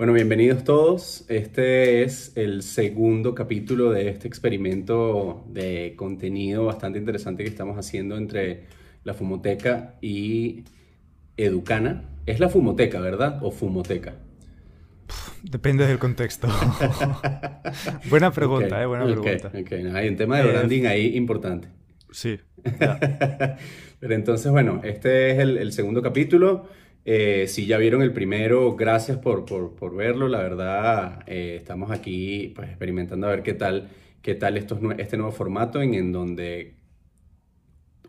Bueno, bienvenidos todos. Este es el segundo capítulo de este experimento de contenido bastante interesante que estamos haciendo entre la Fumoteca y Educana. Es la Fumoteca, ¿verdad? ¿O Fumoteca? Depende del contexto. Buena pregunta, ¿eh? Buena pregunta. Hay un tema de eh, branding ahí importante. Sí. Pero entonces, bueno, este es el segundo capítulo. Eh, si ya vieron el primero, gracias por, por, verlo. La verdad, eh, estamos aquí pues, experimentando a ver qué tal, qué tal este nuevo formato en, en donde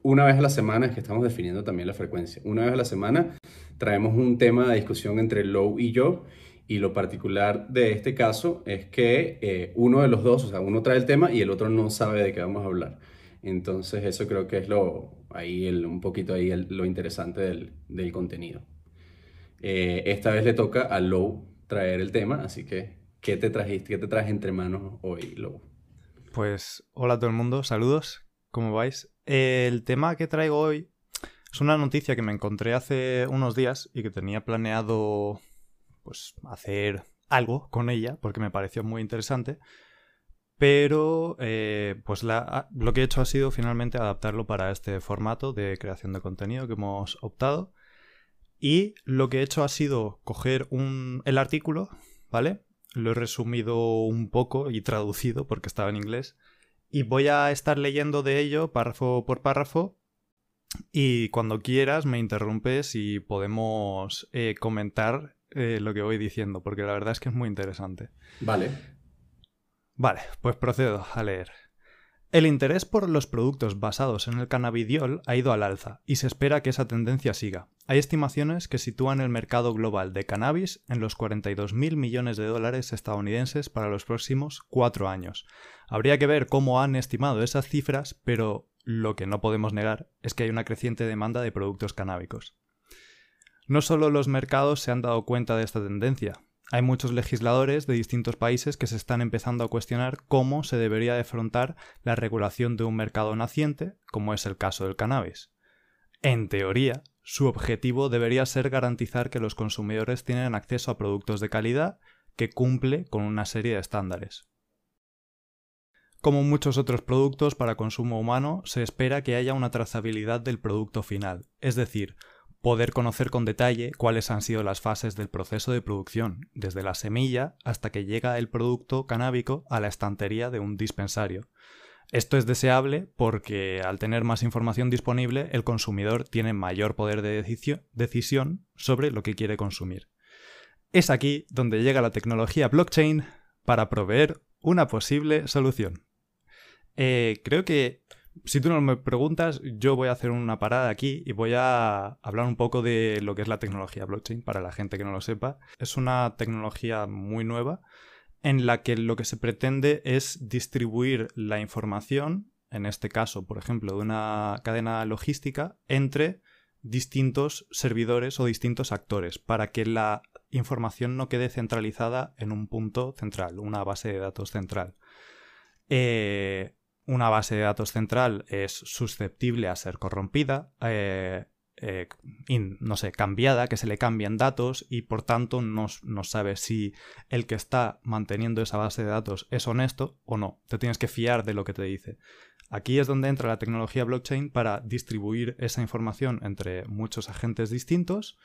una vez a la semana, es que estamos definiendo también la frecuencia, una vez a la semana traemos un tema de discusión entre Low y yo. Y lo particular de este caso es que eh, uno de los dos, o sea, uno trae el tema y el otro no sabe de qué vamos a hablar. Entonces eso creo que es lo, ahí el, un poquito ahí lo interesante del, del contenido. Eh, esta vez le toca a Low traer el tema, así que, ¿qué te trajiste? ¿Qué te traes entre manos hoy, Low? Pues, hola a todo el mundo, saludos, ¿cómo vais? el tema que traigo hoy es una noticia que me encontré hace unos días y que tenía planeado, pues, hacer algo con ella, porque me pareció muy interesante. Pero eh, pues lo que he hecho ha sido finalmente adaptarlo para este formato de creación de contenido que hemos optado. Y lo que he hecho ha sido coger un, el artículo, ¿vale? Lo he resumido un poco y traducido porque estaba en inglés. Y voy a estar leyendo de ello párrafo por párrafo. Y cuando quieras me interrumpes y podemos eh, comentar eh, lo que voy diciendo, porque la verdad es que es muy interesante. Vale. Vale, pues procedo a leer. El interés por los productos basados en el cannabidiol ha ido al alza y se espera que esa tendencia siga. Hay estimaciones que sitúan el mercado global de cannabis en los 42.000 millones de dólares estadounidenses para los próximos cuatro años. Habría que ver cómo han estimado esas cifras, pero lo que no podemos negar es que hay una creciente demanda de productos canábicos. No solo los mercados se han dado cuenta de esta tendencia, hay muchos legisladores de distintos países que se están empezando a cuestionar cómo se debería de afrontar la regulación de un mercado naciente, como es el caso del cannabis. En teoría, su objetivo debería ser garantizar que los consumidores tienen acceso a productos de calidad que cumple con una serie de estándares. Como muchos otros productos para consumo humano, se espera que haya una trazabilidad del producto final, es decir, poder conocer con detalle cuáles han sido las fases del proceso de producción, desde la semilla hasta que llega el producto canábico a la estantería de un dispensario. Esto es deseable porque al tener más información disponible, el consumidor tiene mayor poder de decisión sobre lo que quiere consumir. Es aquí donde llega la tecnología blockchain para proveer una posible solución. Eh, creo que si tú no me preguntas, yo voy a hacer una parada aquí y voy a hablar un poco de lo que es la tecnología blockchain para la gente que no lo sepa. Es una tecnología muy nueva en la que lo que se pretende es distribuir la información, en este caso, por ejemplo, de una cadena logística, entre distintos servidores o distintos actores, para que la información no quede centralizada en un punto central, una base de datos central. Eh, una base de datos central es susceptible a ser corrompida, eh, eh, no sé, cambiada, que se le cambien datos y por tanto no, no sabes si el que está manteniendo esa base de datos es honesto o no. Te tienes que fiar de lo que te dice. Aquí es donde entra la tecnología blockchain para distribuir esa información entre muchos agentes distintos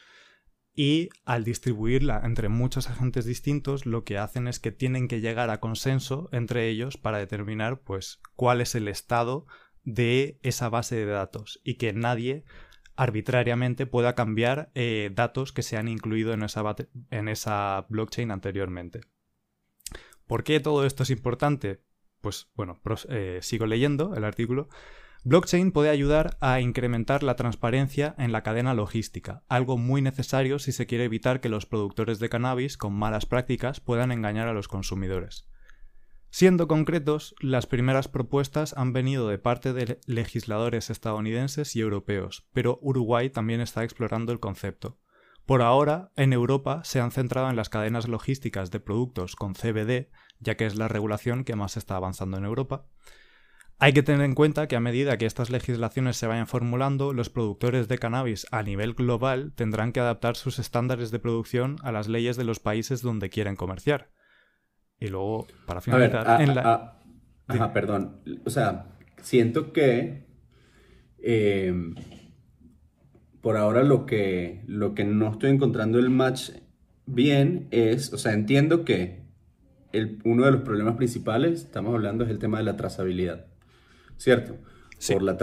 y al distribuirla entre muchos agentes distintos lo que hacen es que tienen que llegar a consenso entre ellos para determinar pues cuál es el estado de esa base de datos y que nadie arbitrariamente pueda cambiar eh, datos que se han incluido en esa, en esa blockchain anteriormente. ¿Por qué todo esto es importante? Pues bueno, eh, sigo leyendo el artículo. Blockchain puede ayudar a incrementar la transparencia en la cadena logística, algo muy necesario si se quiere evitar que los productores de cannabis con malas prácticas puedan engañar a los consumidores. Siendo concretos, las primeras propuestas han venido de parte de legisladores estadounidenses y europeos, pero Uruguay también está explorando el concepto. Por ahora, en Europa se han centrado en las cadenas logísticas de productos con CBD, ya que es la regulación que más está avanzando en Europa, Hay que tener en cuenta que a medida que estas legislaciones se vayan formulando, los productores de cannabis a nivel global tendrán que adaptar sus estándares de producción a las leyes de los países donde quieren comerciar. Y luego, para finalizar, en la... Ajá, perdón. O sea, siento que eh, por ahora lo que, lo que no estoy encontrando el match bien es, o sea, entiendo que el, uno de los problemas principales, estamos hablando, es el tema de la trazabilidad, ¿cierto? Por la,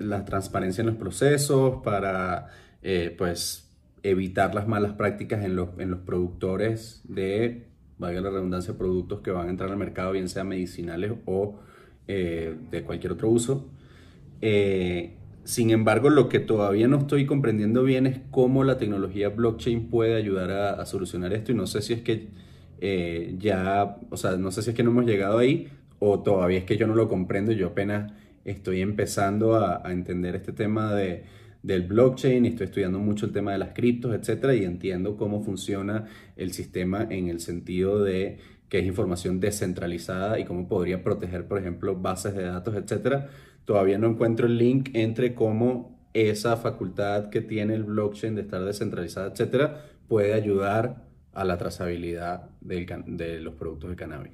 la, transparencia en los procesos, para, eh, pues, evitar las malas prácticas en los, en los productores de, valga la redundancia, productos que van a entrar al mercado, bien sean medicinales o eh, de cualquier otro uso. Eh, sin embargo, lo que todavía no estoy comprendiendo bien es cómo la tecnología blockchain puede ayudar a, solucionar esto y no sé si es que eh, ya, o sea, no sé si es que no hemos llegado ahí o todavía es que yo no lo comprendo, yo apenas estoy empezando a, entender este tema de, del blockchain, estoy estudiando mucho el tema de las criptos, etcétera, y entiendo cómo funciona el sistema en el sentido de que es información descentralizada y cómo podría proteger, por ejemplo, bases de datos, etcétera todavía no encuentro el link entre cómo esa facultad que tiene el blockchain de estar descentralizada, etcétera, puede ayudar a la trazabilidad de los productos de cannabis.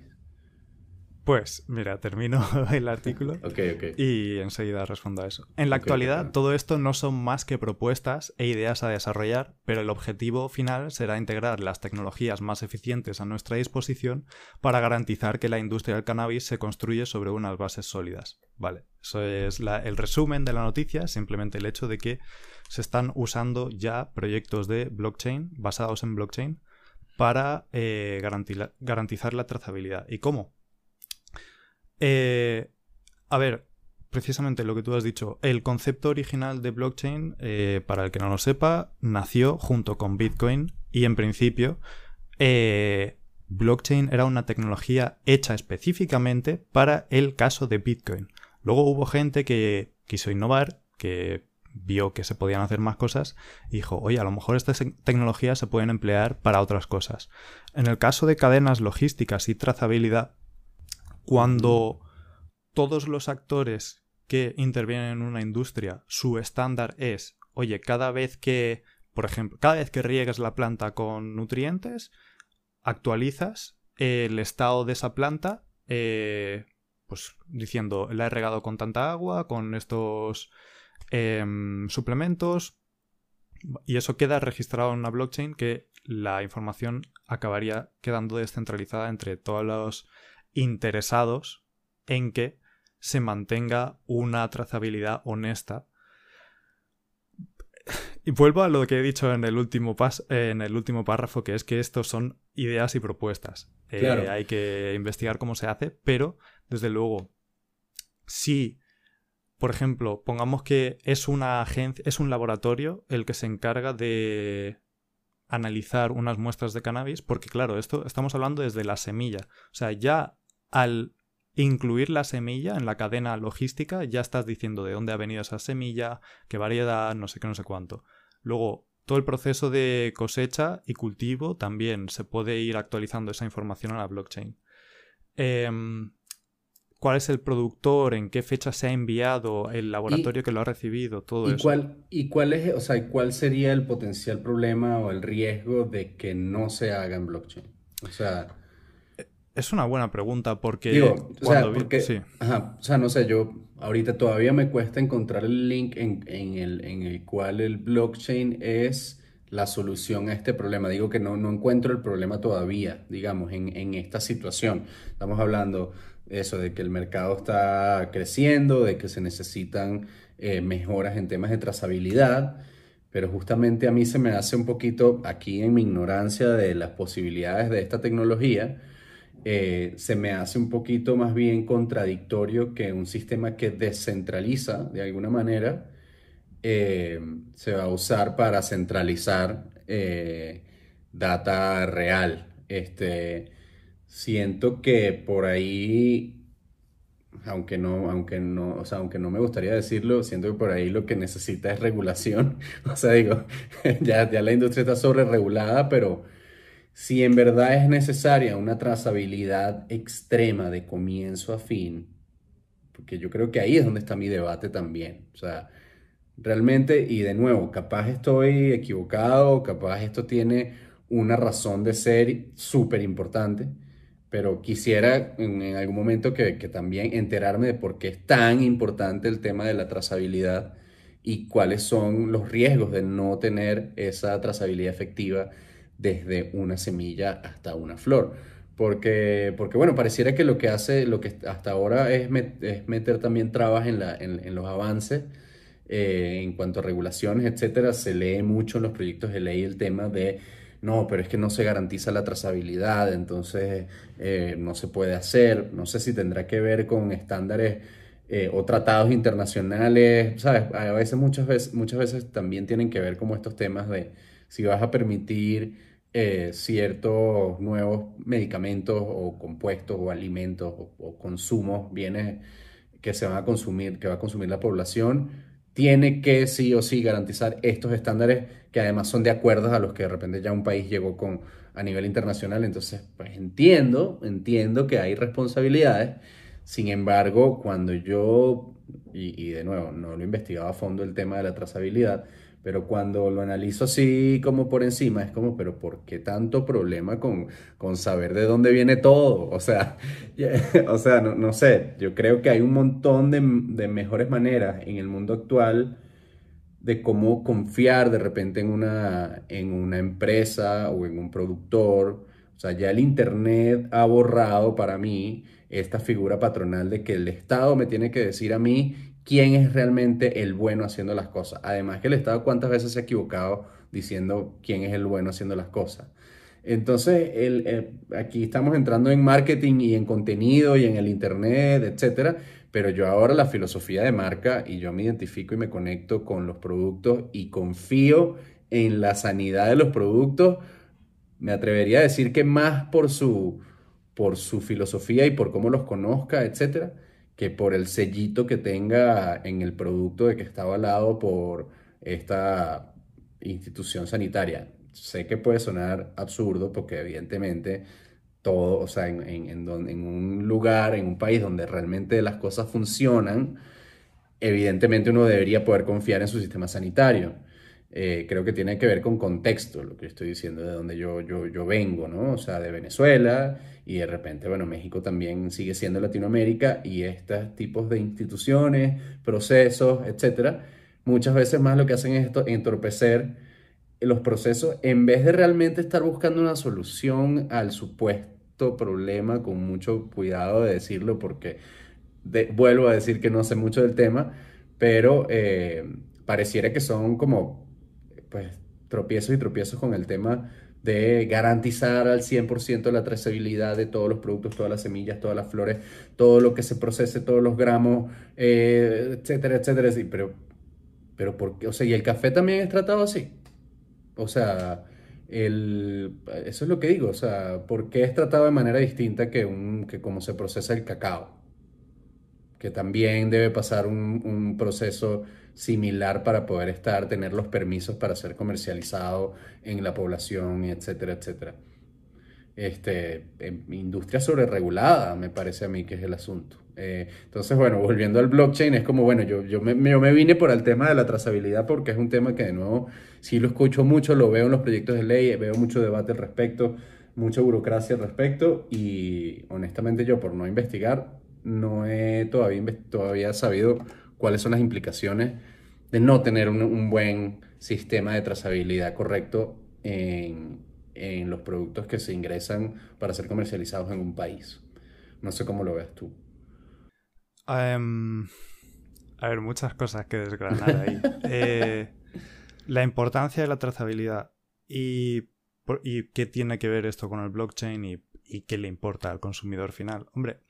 Pues mira, termino el artículo y enseguida respondo a eso. En la actualidad, todo esto no son más que propuestas e ideas a desarrollar, pero el objetivo final será integrar las tecnologías más eficientes a nuestra disposición para garantizar que la industria del cannabis se construye sobre unas bases sólidas. Vale, eso es el resumen de la noticia, simplemente el hecho de que se están usando ya proyectos de blockchain basados en blockchain para eh, garantizar la trazabilidad. ¿Y cómo? Eh, a ver, precisamente lo que tú has dicho, el concepto original de blockchain, eh, para el que no lo sepa, nació junto con Bitcoin y en principio eh, blockchain era una tecnología hecha específicamente para el caso de Bitcoin. Luego hubo gente que quiso innovar, que vio que se podían hacer más cosas y dijo, oye, a lo mejor estas tecnologías se pueden emplear para otras cosas. En el caso de cadenas logísticas y trazabilidad, cuando todos los actores que intervienen en una industria, su estándar es, oye, cada vez que, por ejemplo, cada vez que riegas la planta con nutrientes, actualizas el estado de esa planta, eh, pues diciendo, la he regado con tanta agua, con estos em, suplementos, y eso queda registrado en una blockchain que la información acabaría quedando descentralizada entre todos los interesados en que se mantenga una trazabilidad honesta. Y vuelvo a lo que he dicho en el último, en el último párrafo, que es que estos son ideas y propuestas. Eh, hay que investigar cómo se hace, pero desde luego, si, por ejemplo, pongamos que es una agencia, es un laboratorio el que se encarga de analizar unas muestras de cannabis, porque claro, esto estamos hablando desde la semilla. O sea, ya al incluir la semilla en la cadena logística, ya estás diciendo de dónde ha venido esa semilla, qué variedad, no sé qué, no sé cuánto. Luego, todo el proceso de cosecha y cultivo también se puede ir actualizando esa información a la blockchain. Em, ¿Cuál es el productor? ¿En qué fecha se ha enviado? ¿El laboratorio que lo ha recibido? Todo y eso. Cuál, ¿Y cuál es, o sea, cuál sería el potencial problema o el riesgo de que no se haga en blockchain? O sea, es una buena pregunta porque... Digo, o sea, porque, ajá, o sea, no sé, yo ahorita todavía me cuesta encontrar el link en, el, en el cual el blockchain es la solución a este problema. Digo que no, no encuentro el problema todavía, digamos, en, en esta situación. Estamos hablando de eso, de que el mercado está creciendo, de que se necesitan eh, mejoras en temas de trazabilidad, pero justamente a mí se me hace un poquito, aquí en mi ignorancia de las posibilidades de esta tecnología, eh, se me hace un poquito más bien contradictorio que un sistema que descentraliza de alguna manera eh, se va a usar para centralizar eh, data real. Este, siento que por ahí, aunque no, aunque no, aunque no me gustaría decirlo, siento que por ahí lo que necesita es regulación. O sea, digo, ya, ya la industria está sobre regulada, pero si en verdad es necesaria una trazabilidad extrema de comienzo a fin, porque yo creo que ahí es donde está mi debate también. O sea, realmente, y de nuevo, capaz estoy equivocado, capaz esto tiene una razón de ser súper importante, pero quisiera en, algún momento que, que, también enterarme de por qué es tan importante el tema de la trazabilidad y cuáles son los riesgos de no tener esa trazabilidad efectiva desde una semilla hasta una flor. Porque, porque bueno, pareciera que lo que hace, lo que hasta ahora es, es meter también trabas en, la, en, los avances eh, en cuanto a regulaciones, etcétera. Se lee mucho en los proyectos de ley el tema de no, pero es que no se garantiza la trazabilidad, entonces eh, no se puede hacer. No sé si tendrá que ver con estándares eh, o tratados internacionales, ¿sabes? A veces muchas, veces, muchas veces también tienen que ver como estos temas de si vas a permitir eh, ciertos nuevos medicamentos o compuestos o alimentos o, consumos, bienes que se van a consumir, que va a consumir la población, tiene que sí o sí garantizar estos estándares que además son de acuerdo a los que de repente ya un país llegó con a nivel internacional. Entonces, pues entiendo, entiendo que hay responsabilidades. Sin embargo, cuando yo, y, y de nuevo, no lo he investigado a fondo el tema de la trazabilidad, pero cuando lo analizo así como por encima, es como, pero ¿por qué tanto problema con, con saber de dónde viene todo? O sea, o sea no, no, sé, yo creo que hay un montón de, de, mejores maneras en el mundo actual de cómo confiar de repente en una, en una empresa o en un productor. O sea, ya el Internet ha borrado para mí esta figura patronal de que el Estado me tiene que decir a mí quién es realmente el bueno haciendo las cosas. Además que el Estado cuántas veces se ha equivocado diciendo quién es el bueno haciendo las cosas. Entonces, el, aquí estamos entrando en marketing y en contenido y en el Internet, etcétera. Pero yo ahora la filosofía de marca y yo me identifico y me conecto con los productos y confío en la sanidad de los productos. Me atrevería a decir que más por su, por su filosofía y por cómo los conozca, etcétera, que por el sellito que tenga en el producto de que está avalado por esta institución sanitaria. Sé que puede sonar absurdo porque evidentemente todo, o sea, en, en, en, un lugar, en un país donde realmente las cosas funcionan, evidentemente uno debería poder confiar en su sistema sanitario. Eh, creo que tiene que ver con contexto, lo que estoy diciendo, de donde yo, yo, yo vengo, ¿no? O sea, de Venezuela y de repente, bueno, México también sigue siendo Latinoamérica y estos tipos de instituciones, procesos, etcétera, muchas veces más lo que hacen es entorpecer los procesos en vez de realmente estar buscando una solución al supuesto problema con mucho cuidado de decirlo porque vuelvo a decir que no sé mucho del tema, pero eh, pareciera que son como pues tropiezos y tropiezos con el tema de garantizar al 100% la trazabilidad de todos los productos, todas las semillas, todas las flores, todo lo que se procese, todos los gramos, eh, etcétera, etcétera. Pero, pero ¿por qué? O sea, ¿y el café también es tratado así? O sea, eso es lo que digo, o sea, ¿por qué es tratado de manera distinta que, un, que como se procesa el cacao? Que también debe pasar un, un proceso similar para poder estar, tener los permisos para ser comercializado en la población, etcétera, etcétera. Este, industria sobreregulada, me parece a mí que es el asunto. Eh, entonces, bueno, volviendo al blockchain, es como, bueno, yo, yo, me, yo me vine por el tema de la trazabilidad porque es un tema que de nuevo sí lo escucho mucho, lo veo en los proyectos de ley, veo mucho debate al respecto, mucha burocracia al respecto y honestamente yo por no investigar no he todavía, todavía sabido cuáles son las implicaciones de no tener un, buen sistema de trazabilidad correcto en, los productos que se ingresan para ser comercializados en un país. No sé cómo lo ves tú. Em, a ver, muchas cosas que desgranar ahí. Eh, la importancia de la trazabilidad y, y, qué tiene que ver esto con el blockchain y, y qué le importa al consumidor final. Hombre,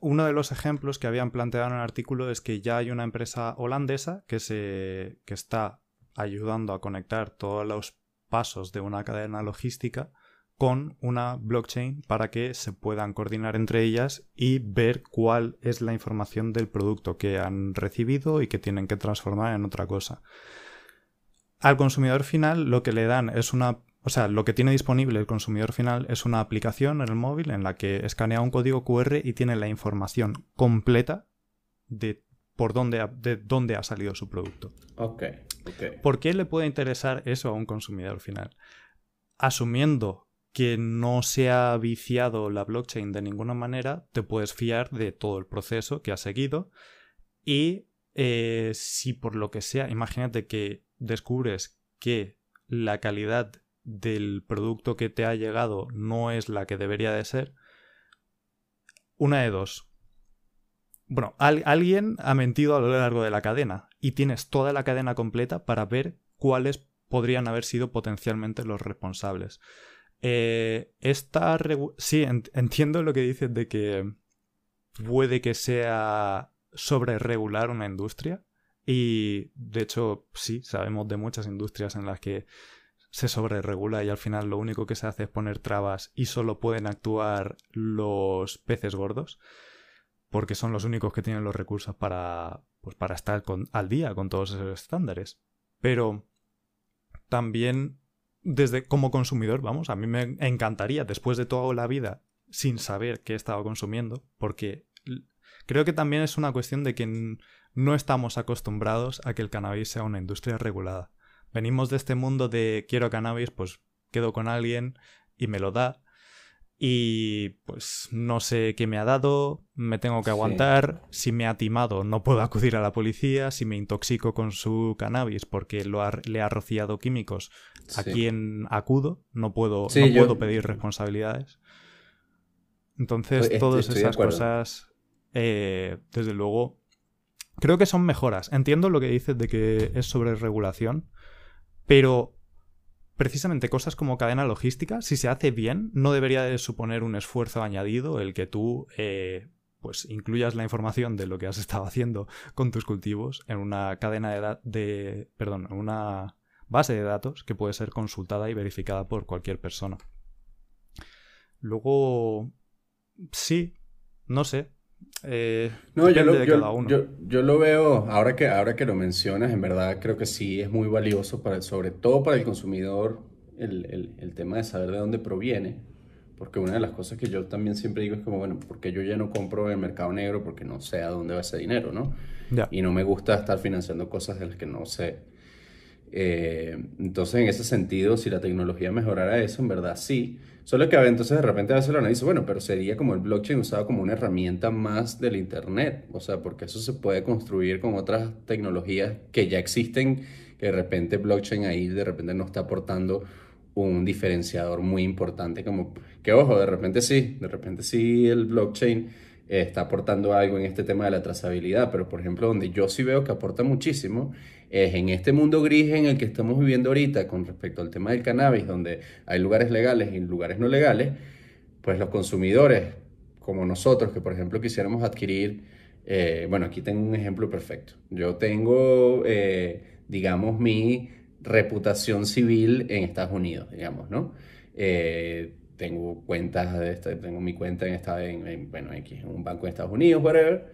uno de los ejemplos que habían planteado en el artículo es que ya hay una empresa holandesa que, se, que está ayudando a conectar todos los pasos de una cadena logística con una blockchain para que se puedan coordinar entre ellas y ver cuál es la información del producto que han recibido y que tienen que transformar en otra cosa. Al consumidor final lo que le dan es una o sea, lo que tiene disponible el consumidor final es una aplicación en el móvil en la que escanea un código QR y tiene la información completa de por dónde ha, de dónde ha salido su producto. Ok, ok. ¿Por qué le puede interesar eso a un consumidor final? Asumiendo que no se ha viciado la blockchain de ninguna manera, te puedes fiar de todo el proceso que ha seguido y eh, si por lo que sea, imagínate que descubres que la calidad del producto que te ha llegado no es la que debería de ser, una de dos bueno, alguien ha mentido a lo largo de la cadena y tienes toda la cadena completa para ver cuáles podrían haber sido potencialmente los responsables. Eh, esta sí, entiendo lo que dices de que puede que sea sobre regular una industria y de hecho sí, sabemos de muchas industrias en las que se sobreregula y al final lo único que se hace es poner trabas y solo pueden actuar los peces gordos porque son los únicos que tienen los recursos para, pues para estar al día con todos esos estándares. Pero también, desde como consumidor, vamos, a mí me encantaría, después de toda la vida, sin saber qué he estado consumiendo, porque creo que también es una cuestión de que no estamos acostumbrados a que el cannabis sea una industria regulada. Venimos de este mundo de quiero cannabis, pues quedo con alguien y me lo da y pues no sé qué me ha dado, me tengo que aguantar, si me ha timado no puedo acudir a la policía, si me intoxico con su cannabis porque lo le ha rociado químicos, ¿a quién acudo? No puedo, no puedo pedir responsabilidades. Entonces, todas esas cosas, eh, desde luego, creo que son mejoras. Entiendo lo que dices de que es sobre regulación, pero precisamente cosas como cadena logística, si se hace bien, no debería de suponer un esfuerzo añadido el que tú eh, pues incluyas la información de lo que has estado haciendo con tus cultivos en una cadena de, de perdón, en una base de datos que puede ser consultada y verificada por cualquier persona. Luego, sí, no sé, eh, no, yo lo, yo, lo, veo, ahora que, ahora que lo mencionas, en verdad creo que sí es muy valioso, para, sobre todo para el consumidor, el, el, tema de saber de dónde proviene. Porque una de las cosas que yo también siempre digo es como, bueno, porque yo ya no compro en el mercado negro porque no sé a dónde va ese dinero, ¿no? Y no me gusta estar financiando cosas de las que no sé. Eh, entonces, en ese sentido, si la tecnología mejorara eso, en verdad sí. Solo que entonces de repente a veces lo analiza, bueno, pero sería como el blockchain usado como una herramienta más del Internet. O sea, porque eso se puede construir con otras tecnologías que ya existen, que de repente blockchain ahí de repente no está aportando un diferenciador muy importante. Como que, ojo, de repente sí, de repente sí el blockchain está aportando algo en este tema de la trazabilidad, pero por ejemplo, donde yo sí veo que aporta muchísimo es en este mundo gris en el que estamos viviendo ahorita con respecto al tema del cannabis, donde hay lugares legales y lugares no legales, pues los consumidores como nosotros, que por ejemplo quisiéramos adquirir, eh, bueno, aquí tengo un ejemplo perfecto. Yo tengo, eh, digamos, mi reputación civil en Estados Unidos, digamos, ¿no? Eh, tengo cuentas de tengo mi cuenta en, esta, en, bueno, aquí, en un banco de Estados Unidos, whatever.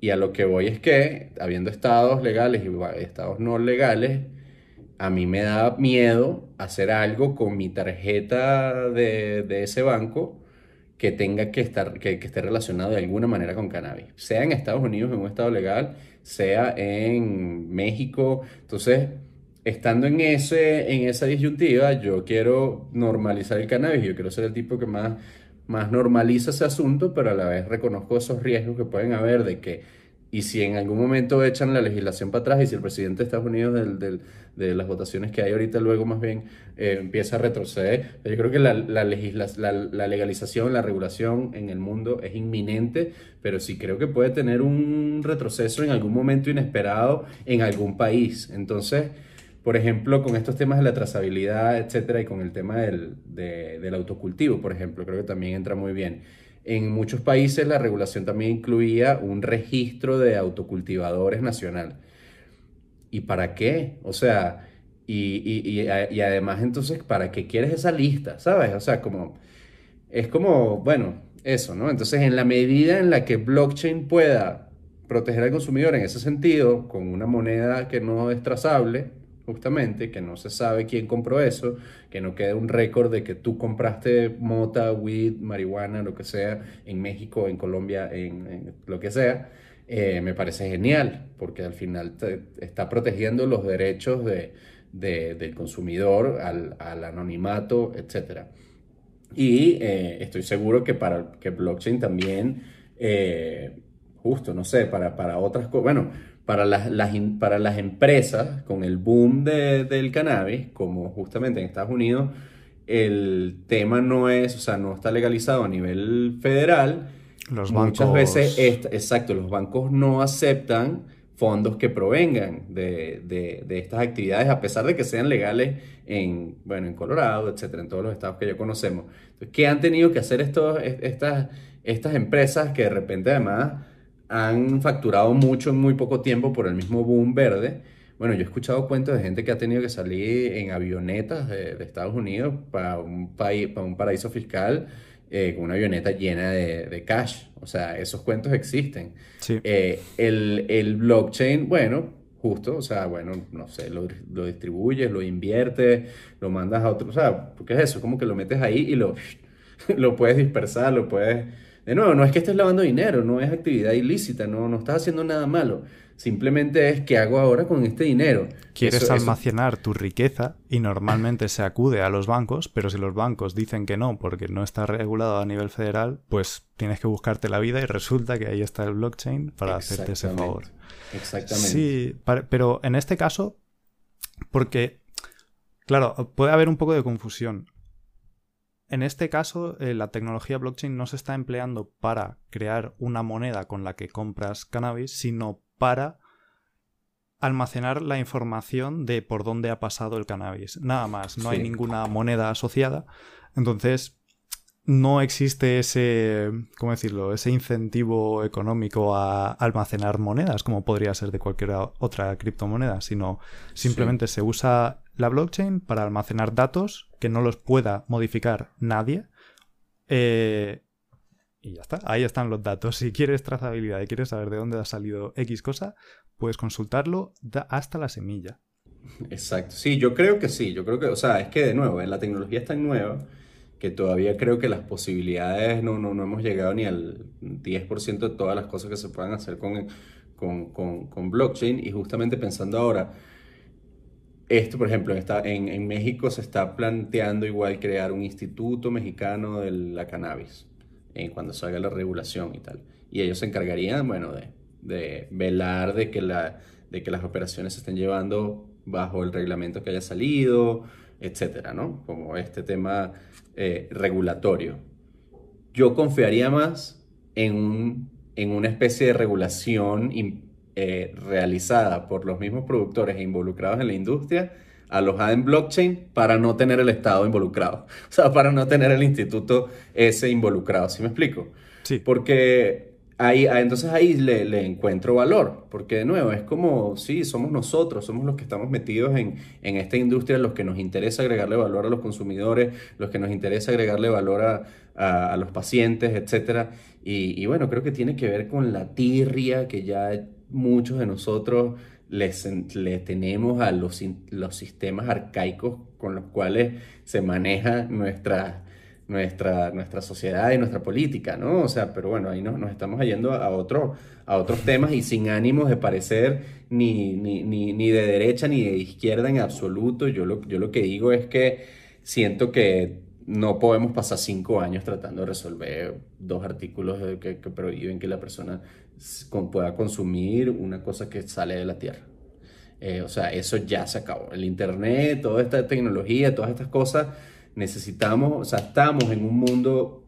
Y a lo que voy es que, habiendo estados legales y estados no legales, a mí me da miedo hacer algo con mi tarjeta de, de ese banco que tenga que estar, que, que, esté relacionado de alguna manera con cannabis, sea en Estados Unidos, en un estado legal, sea en México. Entonces, estando en, ese, en esa disyuntiva, yo quiero normalizar el cannabis, yo quiero ser el tipo que más, más normaliza ese asunto, pero a la vez reconozco esos riesgos que pueden haber de que, y si en algún momento echan la legislación para atrás y si el presidente de Estados Unidos del, de las votaciones que hay ahorita luego más bien eh, empieza a retroceder, yo creo que la, la, la, legalización, la regulación en el mundo es inminente, pero sí creo que puede tener un retroceso en algún momento inesperado en algún país. Entonces, por ejemplo, con estos temas de la trazabilidad, etcétera, y con el tema del, del autocultivo, por ejemplo, creo que también entra muy bien. En muchos países la regulación también incluía un registro de autocultivadores nacional. ¿Y para qué? O sea, y, y, y, además entonces, ¿para qué quieres esa lista? ¿Sabes? O sea, como, es como, bueno, eso, ¿no? Entonces, en la medida en la que blockchain pueda proteger al consumidor en ese sentido, con una moneda que no es trazable, justamente, que no se sabe quién compró eso, que no quede un récord de que tú compraste mota, weed, marihuana, lo que sea, en México, en Colombia, en, lo que sea. eh, me parece genial, porque al final está protegiendo los derechos de, del consumidor al, anonimato, etc. Y eh, estoy seguro que para que blockchain también, eh, justo, no sé, para, para otras cosas, bueno, para las, para las empresas con el boom del cannabis, como justamente en Estados Unidos, el tema no es, o sea, no está legalizado a nivel federal. Los bancos... Muchas veces, exacto, los bancos no aceptan fondos que provengan de, de, estas actividades, a pesar de que sean legales en, bueno, en Colorado, etcétera, en todos los estados que ya conocemos. Entonces, ¿qué han tenido que hacer estos, estas, estas empresas que de repente además han facturado mucho en muy poco tiempo por el mismo boom verde? Bueno, yo he escuchado cuentos de gente que ha tenido que salir en avionetas de, Estados Unidos para un, país, para un paraíso fiscal eh, con una avioneta llena de, cash. O sea, esos cuentos existen. Eh, el, blockchain, bueno, justo, o sea, bueno, no sé, lo, lo, distribuyes, lo inviertes, lo mandas a otro, o sea, porque es eso, como que lo metes ahí y lo, lo puedes dispersar, lo puedes... De nuevo, no es que estés lavando dinero, no es actividad ilícita, no, no estás haciendo nada malo Simplemente es qué hago ahora con este dinero. Quieres almacenar tu riqueza y normalmente se acude a los bancos, pero si los bancos dicen que no porque no está regulado a nivel federal, pues tienes que buscarte la vida y resulta que ahí está el blockchain para hacerte ese favor. Exactamente. Sí, pero en este caso, porque, claro, puede haber un poco de confusión. En este caso, eh, la tecnología blockchain no se está empleando para crear una moneda con la que compras cannabis, sino para almacenar la información de por dónde ha pasado el cannabis. Nada más, no hay ninguna moneda asociada. Entonces, no existe ese, ¿cómo decirlo?, ese incentivo económico a almacenar monedas, como podría ser de cualquier otra criptomoneda, sino simplemente se usa la blockchain para almacenar datos que no los pueda modificar nadie. Eh, y ya está, ahí están los datos. Si quieres trazabilidad y quieres saber de dónde ha salido X cosa, puedes consultarlo hasta la semilla. Exacto, sí, yo creo que sí, yo creo que, o sea, es que de nuevo, la tecnología es tan nueva que todavía creo que las posibilidades no, no, no hemos llegado ni al 10% de todas las cosas que se puedan hacer con, con, con, con blockchain y justamente pensando ahora, esto, por ejemplo, está, en, en México se está planteando igual crear un instituto mexicano de la cannabis cuando salga la regulación y tal. Y ellos se encargarían, bueno, de, de velar de que, la, de que las operaciones se estén llevando bajo el reglamento que haya salido, etcétera, ¿no? Como este tema eh, regulatorio. Yo confiaría más en, en una especie de regulación eh, realizada por los mismos productores e involucrados en la industria alojada en blockchain para no tener el Estado involucrado. O sea, para no tener el instituto ese involucrado. ¿Sí me explico? Sí. Porque ahí, entonces ahí le, encuentro valor. Porque de nuevo, es como, sí, somos nosotros, somos los que estamos metidos en, esta industria, los que nos interesa agregarle valor a los consumidores, los que nos interesa agregarle valor a, los pacientes, etc. Y, y bueno, creo que tiene que ver con la tirria que ya muchos de nosotros les, le tenemos a los, los sistemas arcaicos con los cuales se maneja nuestra, nuestra, nuestra sociedad y nuestra política, ¿no? O sea, pero bueno, ahí nos, nos estamos yendo a, otro, a otros temas y sin ánimos de parecer ni, ni, ni, ni, de derecha ni de izquierda en absoluto. Yo lo, yo lo que digo es que siento que no podemos pasar cinco años tratando de resolver dos artículos que, que prohíben que la persona pueda consumir una cosa que sale de la Tierra. Eh, o sea, eso ya se acabó. El Internet, toda esta tecnología, todas estas cosas, necesitamos, o sea, estamos en un mundo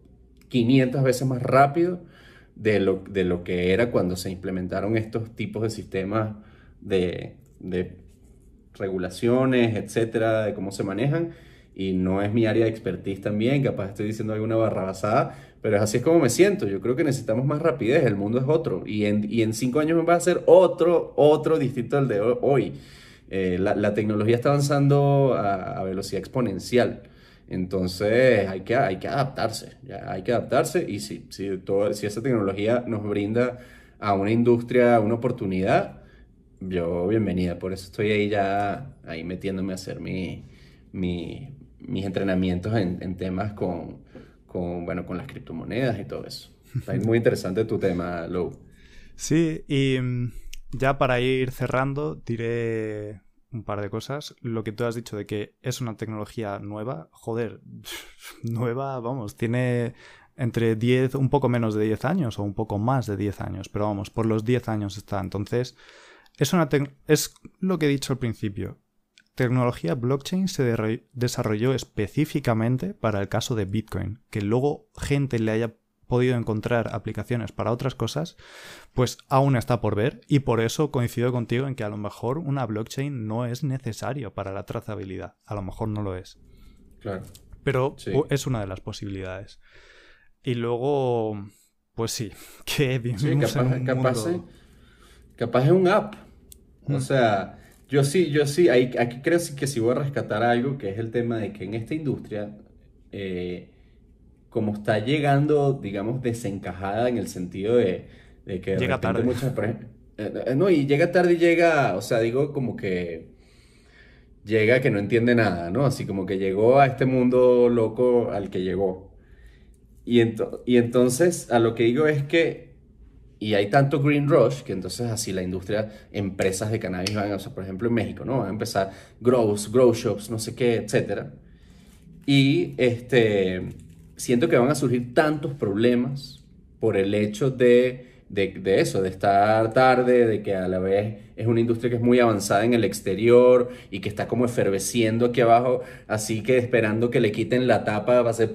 500 veces más rápido de lo, de lo que era cuando se implementaron estos tipos de sistemas de, de regulaciones, etcétera, de cómo se manejan. Y no es mi área de expertise también, capaz estoy diciendo alguna barrabasada, pero así es como me siento. Yo creo que necesitamos más rapidez. El mundo es otro. Y en, y en cinco años va a ser otro, otro distinto al de hoy. Eh, la, la, tecnología está avanzando a, a, velocidad exponencial. Entonces hay que, hay que adaptarse. Ya, hay que adaptarse. Y si, si, todo, si esa tecnología nos brinda a una industria una oportunidad, yo bienvenida. Por eso estoy ahí ya, ahí metiéndome a hacer mi, mi, mis entrenamientos en, en temas con con, bueno, con las criptomonedas y todo eso. Está muy interesante tu tema, Lou. Sí, y mm, ya para ir cerrando, diré un par de cosas. Lo que tú has dicho de que es una tecnología nueva, joder, nueva, vamos, tiene entre 10, un poco menos de 10 años o un poco más de 10 años, pero vamos, por los 10 años está. Entonces, es, una es lo que he dicho al principio. Tecnología blockchain se desarrolló específicamente para el caso de Bitcoin. Que luego gente le haya podido encontrar aplicaciones para otras cosas, pues aún está por ver y por eso coincido contigo en que a lo mejor una blockchain no es necesario para la trazabilidad. A lo mejor no lo es. Claro. Pero es una de las posibilidades. Y luego, pues sí, que vivimos capaz, en un capaz, capaz es un app. O mm. sea, yo sí, yo sí, aquí creo que si voy a rescatar algo, que es el tema de que en esta industria, eh, como está llegando, digamos, desencajada en el sentido de, que... Llega tarde. Muchas, eh, no, y llega tarde y llega, o sea, digo como que llega que no entiende nada, ¿no? Así como que llegó a este mundo loco al que llegó. Y, y entonces, a lo que digo es que, y hay tanto Green Rush, que entonces así la industria, empresas de cannabis van, o sea, por ejemplo en México, ¿no? Van a empezar grows, grow shops, no sé qué, etcétera. Y este, siento que van a surgir tantos problemas por el hecho de de, eso, de estar tarde, de que a la vez es una industria que es muy avanzada en el exterior y que está como eferveciendo aquí abajo, así que esperando que le quiten la tapa va a ser,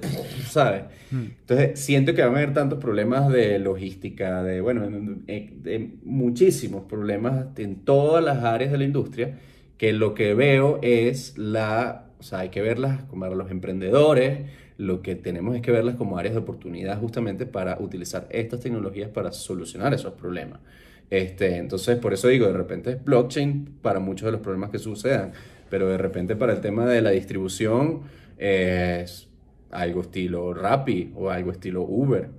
¿sabes? Hmm. Entonces siento que van a haber tantos problemas de logística, de, bueno, de muchísimos problemas en todas las áreas de la industria, que lo que veo es la, o sea, hay que verlas como los emprendedores, lo que tenemos es que verlas como áreas de oportunidad justamente para utilizar estas tecnologías para solucionar esos problemas. Este, entonces, por eso digo, de repente es blockchain para muchos de los problemas que sucedan, pero de repente para el tema de la distribución es algo estilo Rappi o algo estilo Uber,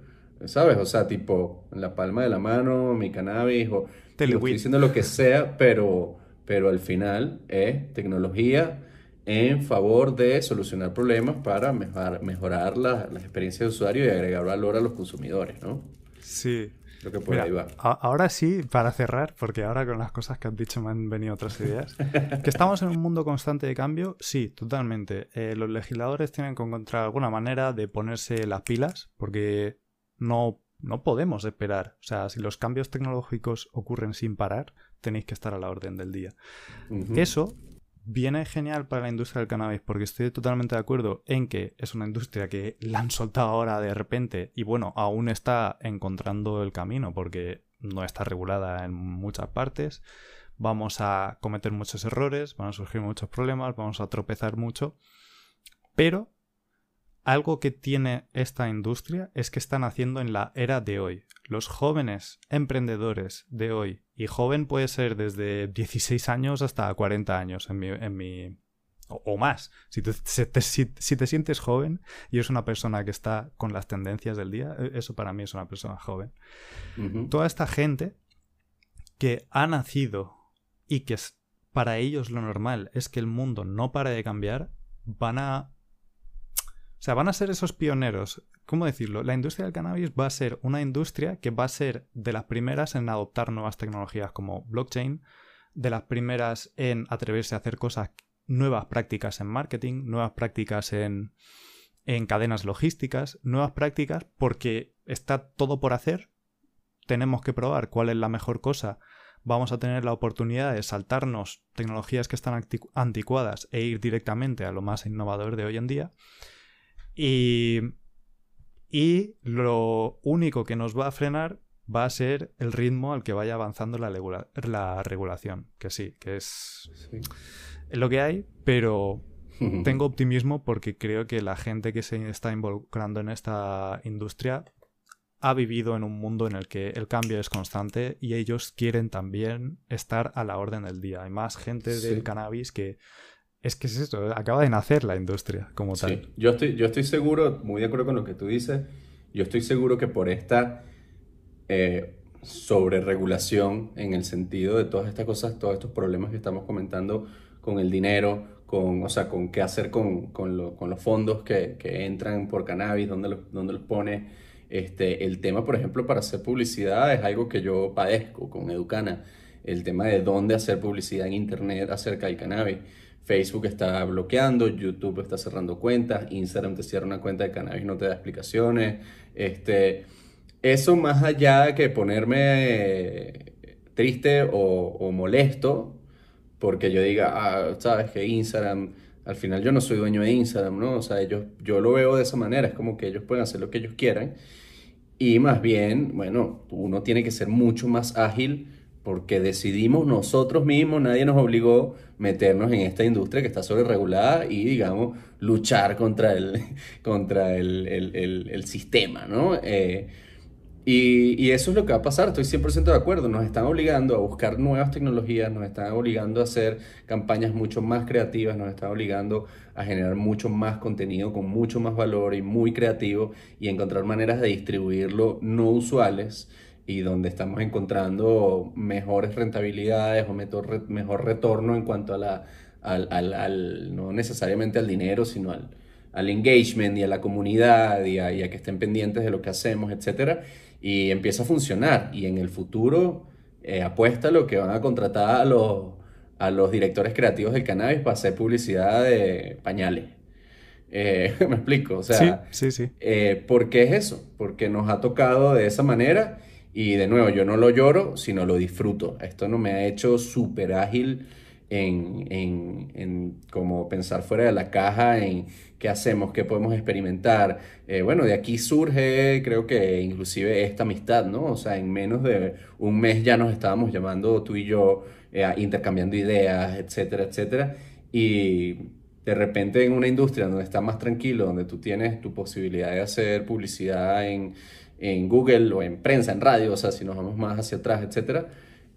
¿sabes? O sea, tipo, en la palma de la mano, mi cannabis, o estoy diciendo lo que sea, pero, pero al final es tecnología en favor de solucionar problemas para mejorar, mejorar la, la, experiencia de usuario y agregar valor a los consumidores, ¿no? Sí. Creo que por ahí va. Ahora sí, para cerrar, porque ahora con las cosas que has dicho me han venido otras ideas. que estamos en un mundo constante de cambio, sí, totalmente. Eh, los legisladores tienen que encontrar alguna manera de ponerse las pilas, porque no, no podemos esperar. O sea, si los cambios tecnológicos ocurren sin parar, tenéis que estar a la orden del día. Eso viene genial para la industria del cannabis porque estoy totalmente de acuerdo en que es una industria que la han soltado ahora de repente y bueno, aún está encontrando el camino porque no está regulada en muchas partes. Vamos a cometer muchos errores, van a surgir muchos problemas, vamos a tropezar mucho. Pero algo que tiene esta industria es que están haciendo en la era de hoy. Los jóvenes emprendedores de hoy, y joven puede ser desde 16 años hasta 40 años en mi... En mi o, más. Si te, si, te, sientes joven y es una persona que está con las tendencias del día, e, eso para mí es una persona joven. Toda esta gente que ha nacido y que para ellos lo normal es que el mundo no pare de cambiar, van a o sea, van a ser esos pioneros. ¿Cómo decirlo? La industria del cannabis va a ser una industria que va a ser de las primeras en adoptar nuevas tecnologías como blockchain, de las primeras en atreverse a hacer cosas, nuevas prácticas en marketing, nuevas prácticas en, en cadenas logísticas, nuevas prácticas porque está todo por hacer. Tenemos que probar cuál es la mejor cosa vamos a tener la oportunidad de saltarnos tecnologías que están anticuadas e ir directamente a lo más innovador de hoy en día. Y, y lo único que nos va a frenar va a ser el ritmo al que vaya avanzando la, la regulación. Que sí, que es lo que hay, pero tengo optimismo porque creo que la gente que se está involucrando en esta industria ha vivido en un mundo en el que el cambio es constante y ellos quieren también estar a la orden del día. Hay más gente del cannabis que es que es eso, acaba de nacer la industria como tal. Sí, yo estoy, yo estoy seguro, muy de acuerdo con lo que tú dices, yo estoy seguro que por esta eh, sobreregulación en el sentido de todas estas cosas, todos estos problemas que estamos comentando con el dinero, con, o sea, con qué hacer con, con, los fondos que, que, entran por cannabis, dónde los, dónde los pone. Este, el tema, por ejemplo, para hacer publicidad es algo que yo padezco con Educana. El tema de dónde hacer publicidad en Internet acerca del cannabis. Facebook está bloqueando, YouTube está cerrando cuentas, Instagram te cierra una cuenta de cannabis y no te da explicaciones. Este, eso más allá que ponerme eh, triste o, o molesto, porque yo diga, ah, sabes que Instagram, al final yo no soy dueño de Instagram, ¿no? O sea, ellos, yo lo veo de esa manera, es como que ellos pueden hacer lo que ellos quieran. Y más bien, bueno, uno tiene que ser mucho más ágil porque decidimos nosotros mismos, nadie nos obligó a meternos en esta industria que está sobreregulada y, digamos, luchar contra el, contra el, el, el, sistema, ¿no? Eh, y, eso es lo que va a pasar, estoy 100% de acuerdo. Nos están obligando a buscar nuevas tecnologías, nos están obligando a hacer campañas mucho más creativas, nos están obligando a generar mucho más contenido con mucho más valor y muy creativo y encontrar maneras de distribuirlo no usuales y donde estamos encontrando mejores rentabilidades o mejor, mejor retorno en cuanto a la, al, al, no necesariamente al dinero, sino al, al engagement y a la comunidad y a, y a que estén pendientes de lo que hacemos, etcétera y empieza a funcionar. Y en el futuro eh, apuesta lo que van a contratar a los, a los directores creativos del cannabis para hacer publicidad de pañales. Eh, me explico, o sea, sí, sí, sí. Eh, ¿por qué es eso? Porque nos ha tocado de esa manera y de nuevo, yo no lo lloro, sino lo disfruto. Esto no me ha hecho súper ágil en, en, en como pensar fuera de la caja, en qué hacemos, qué podemos experimentar. Eh, bueno, de aquí surge, creo que inclusive esta amistad, ¿no? O sea, en menos de un mes ya nos estábamos llamando tú y yo, eh, intercambiando ideas, etcétera, etcétera. Y de repente en una industria donde está más tranquilo, donde tú tienes tu posibilidad de hacer publicidad en, en Google o en prensa, en radio, o sea, si nos vamos más hacia atrás, etcétera,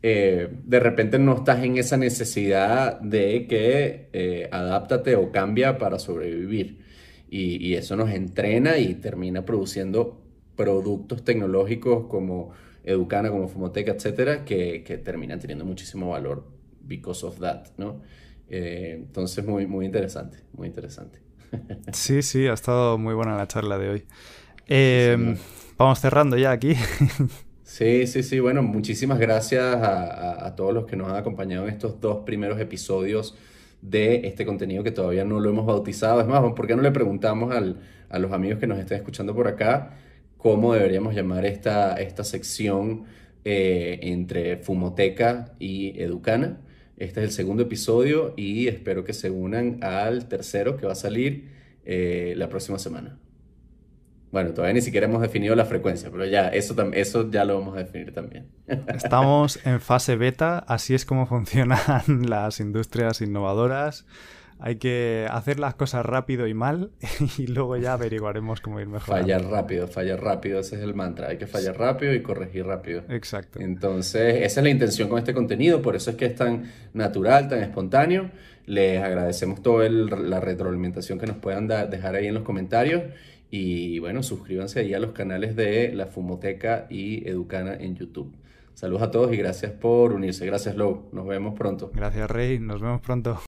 eh, de repente no estás en esa necesidad de que eh, adáptate o cambia para sobrevivir. Y, eso nos entrena y termina produciendo productos tecnológicos como Educana, como Fumoteca, etcétera, que, que terminan teniendo muchísimo valor because of that, ¿no? Eh, entonces, muy, muy interesante, muy interesante. Sí, sí, ha estado muy buena la charla de hoy. Vamos cerrando ya aquí. Sí, sí, sí. Bueno, muchísimas gracias a, todos los que nos han acompañado en estos dos primeros episodios de este contenido que todavía no lo hemos bautizado. Es más, ¿por qué no le preguntamos a los amigos que nos estén escuchando por acá cómo deberíamos llamar esta, esta sección eh, entre Fumoteca y Educana? Este es el segundo episodio y espero que se unan al tercero que va a salir eh, la próxima semana. Bueno, todavía ni siquiera hemos definido la frecuencia, pero ya, eso, eso ya lo vamos a definir también. Estamos en fase beta, así es como funcionan las industrias innovadoras. Hay que hacer las cosas rápido y mal y luego ya averiguaremos cómo ir mejor. Fallar rápido, fallar rápido, ese es el mantra. Hay que fallar rápido y corregir rápido. Exacto. Entonces, esa es la intención con este contenido, por eso es que es tan natural, tan espontáneo. Les agradecemos toda la retroalimentación que nos puedan dejar ahí en los comentarios y bueno, suscríbanse ahí a los canales de La Fumoteca y Educana en YouTube. Saludos a todos y gracias por unirse. Gracias, Low. Nos vemos pronto. Gracias, Rey. Nos vemos pronto.